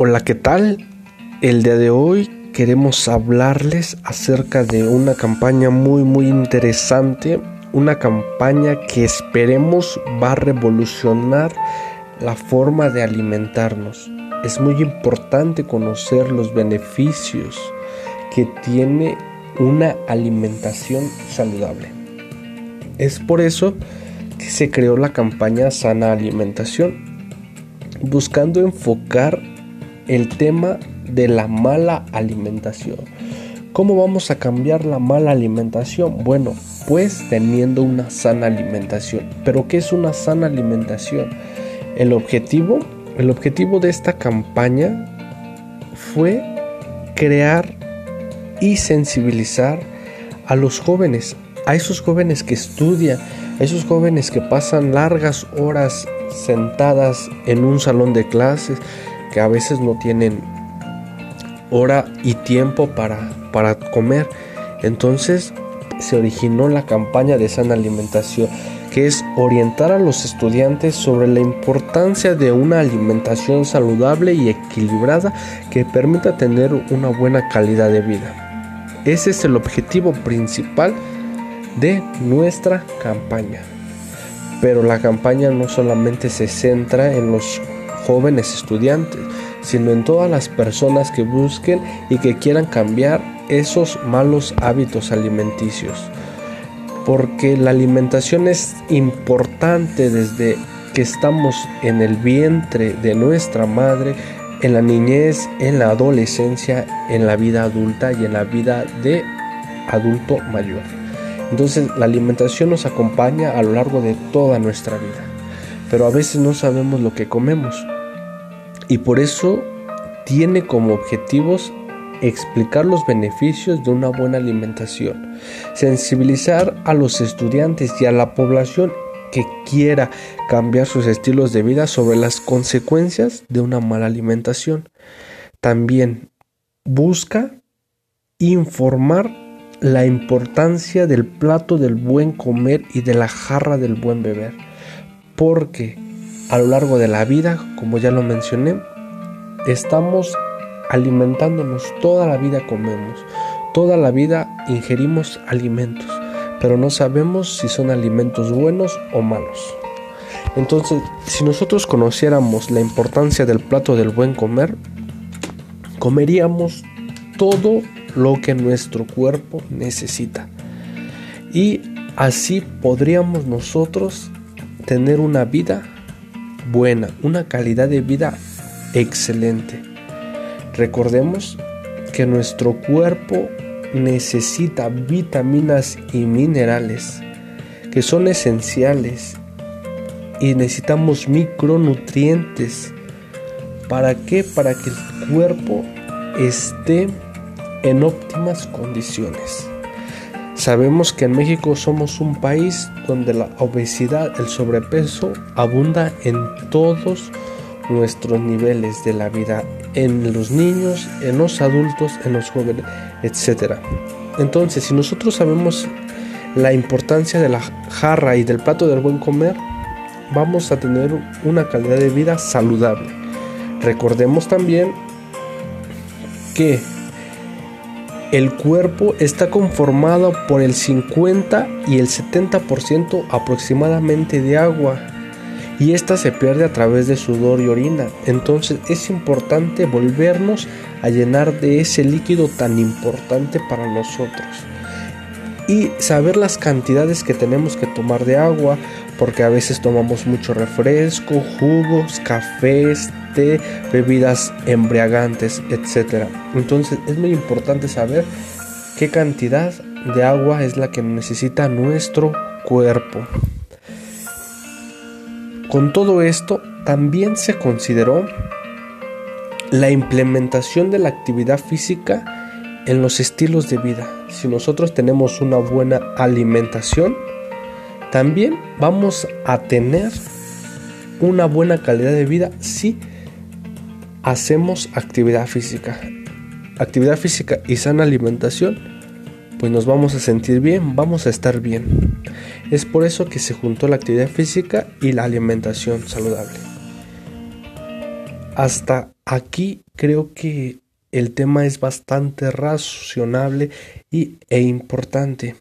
Hola, ¿qué tal? El día de hoy queremos hablarles acerca de una campaña muy muy interesante, una campaña que esperemos va a revolucionar la forma de alimentarnos. Es muy importante conocer los beneficios que tiene una alimentación saludable. Es por eso que se creó la campaña Sana Alimentación, buscando enfocar el tema de la mala alimentación. ¿Cómo vamos a cambiar la mala alimentación? Bueno, pues teniendo una sana alimentación. ¿Pero qué es una sana alimentación? El objetivo, el objetivo de esta campaña fue crear y sensibilizar a los jóvenes, a esos jóvenes que estudian, a esos jóvenes que pasan largas horas sentadas en un salón de clases, que a veces no tienen hora y tiempo para, para comer. Entonces se originó la campaña de sana alimentación, que es orientar a los estudiantes sobre la importancia de una alimentación saludable y equilibrada que permita tener una buena calidad de vida. Ese es el objetivo principal de nuestra campaña. Pero la campaña no solamente se centra en los jóvenes estudiantes, sino en todas las personas que busquen y que quieran cambiar esos malos hábitos alimenticios. Porque la alimentación es importante desde que estamos en el vientre de nuestra madre, en la niñez, en la adolescencia, en la vida adulta y en la vida de adulto mayor. Entonces la alimentación nos acompaña a lo largo de toda nuestra vida, pero a veces no sabemos lo que comemos y por eso tiene como objetivos explicar los beneficios de una buena alimentación, sensibilizar a los estudiantes y a la población que quiera cambiar sus estilos de vida sobre las consecuencias de una mala alimentación. También busca informar la importancia del plato del buen comer y de la jarra del buen beber, porque a lo largo de la vida, como ya lo mencioné, estamos alimentándonos, toda la vida comemos, toda la vida ingerimos alimentos, pero no sabemos si son alimentos buenos o malos. Entonces, si nosotros conociéramos la importancia del plato del buen comer, comeríamos todo lo que nuestro cuerpo necesita. Y así podríamos nosotros tener una vida buena, una calidad de vida excelente. Recordemos que nuestro cuerpo necesita vitaminas y minerales que son esenciales y necesitamos micronutrientes. ¿Para qué? Para que el cuerpo esté en óptimas condiciones. Sabemos que en México somos un país donde la obesidad, el sobrepeso abunda en todos nuestros niveles de la vida, en los niños, en los adultos, en los jóvenes, etc. Entonces, si nosotros sabemos la importancia de la jarra y del plato del buen comer, vamos a tener una calidad de vida saludable. Recordemos también que el cuerpo está conformado por el 50 y el 70% aproximadamente de agua y esta se pierde a través de sudor y orina. Entonces es importante volvernos a llenar de ese líquido tan importante para nosotros y saber las cantidades que tenemos que tomar de agua porque a veces tomamos mucho refresco, jugos, cafés, bebidas embriagantes, etc. Entonces es muy importante saber qué cantidad de agua es la que necesita nuestro cuerpo. Con todo esto, también se consideró la implementación de la actividad física en los estilos de vida. Si nosotros tenemos una buena alimentación, también vamos a tener una buena calidad de vida si hacemos actividad física. Actividad física y sana alimentación, pues nos vamos a sentir bien, vamos a estar bien. Es por eso que se juntó la actividad física y la alimentación saludable. hasta aquí creo que el tema es bastante razonable y, e importante.